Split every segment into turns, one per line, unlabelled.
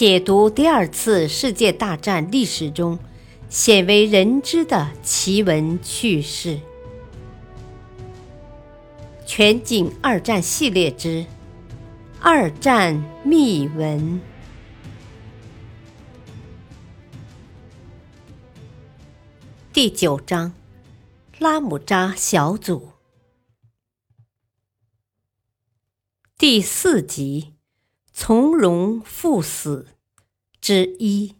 解读第二次世界大战历史中鲜为人知的奇闻趣事，全景二战系列之二战秘闻。第九章：拉姆扎小组。第四集。从容赴死。之一。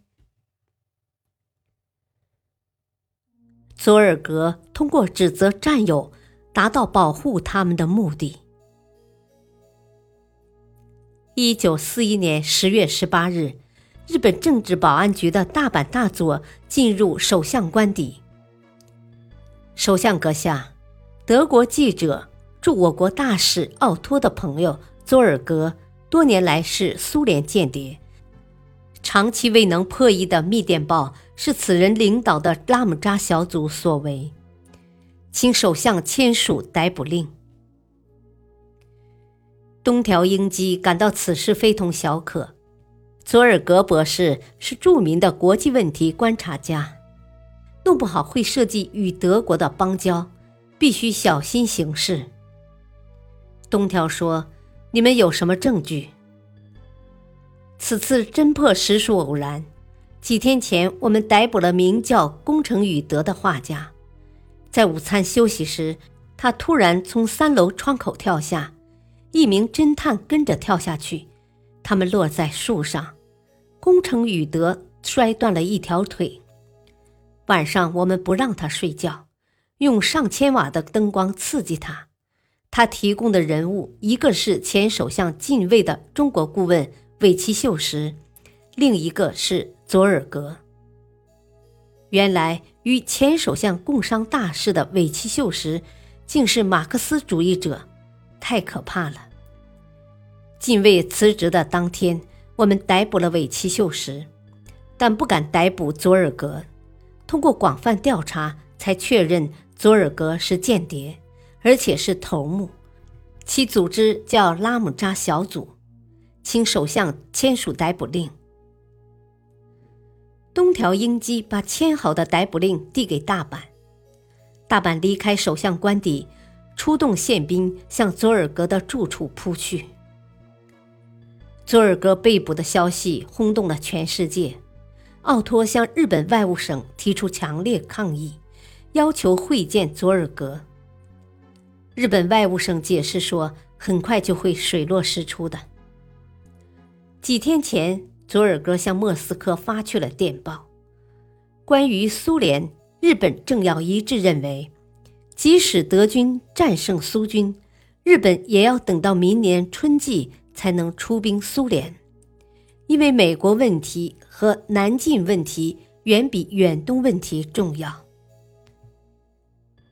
佐尔格通过指责战友，达到保护他们的目的。一九四一年十月十八日，日本政治保安局的大阪大佐进入首相官邸。首相阁下，德国记者驻我国大使奥托的朋友佐尔格。多年来是苏联间谍，长期未能破译的密电报是此人领导的拉姆扎小组所为，请首相签署逮捕令。东条英机感到此事非同小可。佐尔格博士是著名的国际问题观察家，弄不好会涉及与德国的邦交，必须小心行事。东条说。你们有什么证据？此次侦破实属偶然。几天前，我们逮捕了名叫宫城宇德的画家，在午餐休息时，他突然从三楼窗口跳下，一名侦探跟着跳下去，他们落在树上，宫城宇德摔断了一条腿。晚上，我们不让他睡觉，用上千瓦的灯光刺激他。他提供的人物，一个是前首相近卫的中国顾问韦奇秀时，另一个是佐尔格。原来与前首相共商大事的韦奇秀时，竟是马克思主义者，太可怕了。近卫辞职的当天，我们逮捕了韦奇秀时，但不敢逮捕佐尔格。通过广泛调查，才确认佐尔格是间谍。而且是头目，其组织叫拉姆扎小组，请首相签署逮捕令。东条英机把签好的逮捕令递给大阪，大阪离开首相官邸，出动宪兵向佐尔格的住处扑去。佐尔格被捕的消息轰动了全世界，奥托向日本外务省提出强烈抗议，要求会见佐尔格。日本外务省解释说，很快就会水落石出的。几天前，佐尔格向莫斯科发去了电报，关于苏联，日本政要一致认为，即使德军战胜苏军，日本也要等到明年春季才能出兵苏联，因为美国问题和南进问题远比远东问题重要。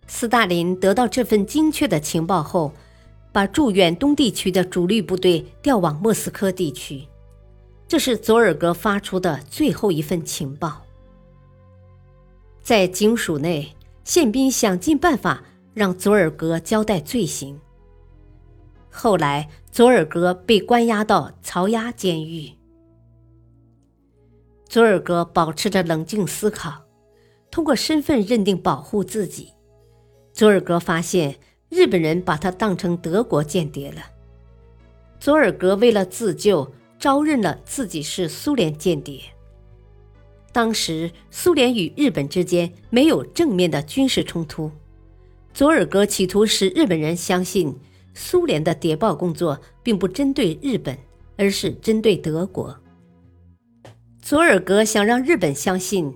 斯大林得到这份精确的情报后，把驻远东地区的主力部队调往莫斯科地区。这是佐尔格发出的最后一份情报。在警署内，宪兵想尽办法让佐尔格交代罪行。后来，佐尔格被关押到曹押监狱。佐尔格保持着冷静思考，通过身份认定保护自己。佐尔格发现日本人把他当成德国间谍了。佐尔格为了自救，招认了自己是苏联间谍。当时苏联与日本之间没有正面的军事冲突，佐尔格企图使日本人相信苏联的谍报工作并不针对日本，而是针对德国。佐尔格想让日本相信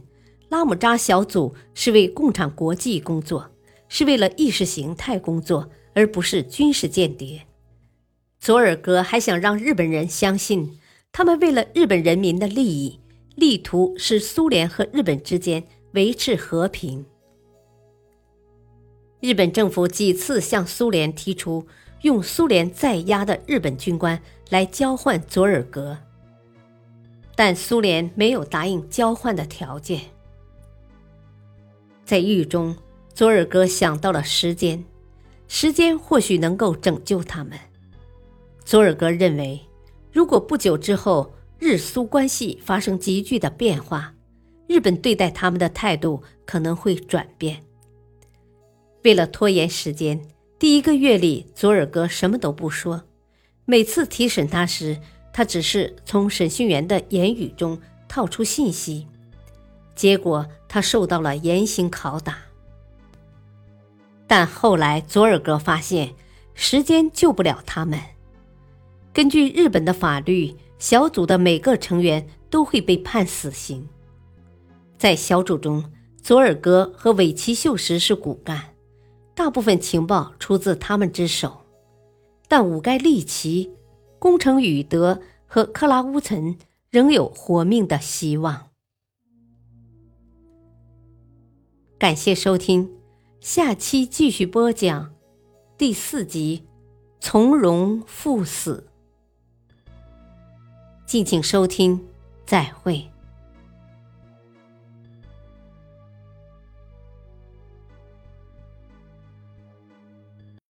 拉姆扎小组是为共产国际工作。是为了意识形态工作，而不是军事间谍。佐尔格还想让日本人相信，他们为了日本人民的利益，力图使苏联和日本之间维持和平。日本政府几次向苏联提出用苏联在押的日本军官来交换佐尔格，但苏联没有答应交换的条件。在狱中。佐尔格想到了时间，时间或许能够拯救他们。佐尔格认为，如果不久之后日苏关系发生急剧的变化，日本对待他们的态度可能会转变。为了拖延时间，第一个月里，佐尔格什么都不说。每次提审他时，他只是从审讯员的言语中套出信息，结果他受到了严刑拷打。但后来，佐尔格发现时间救不了他们。根据日本的法律，小组的每个成员都会被判死刑。在小组中，佐尔格和尾崎秀实是骨干，大部分情报出自他们之手。但武盖利奇、宫城宇德和克拉乌岑仍有活命的希望。感谢收听。下期继续播讲第四集《从容赴死》，敬请收听，再会。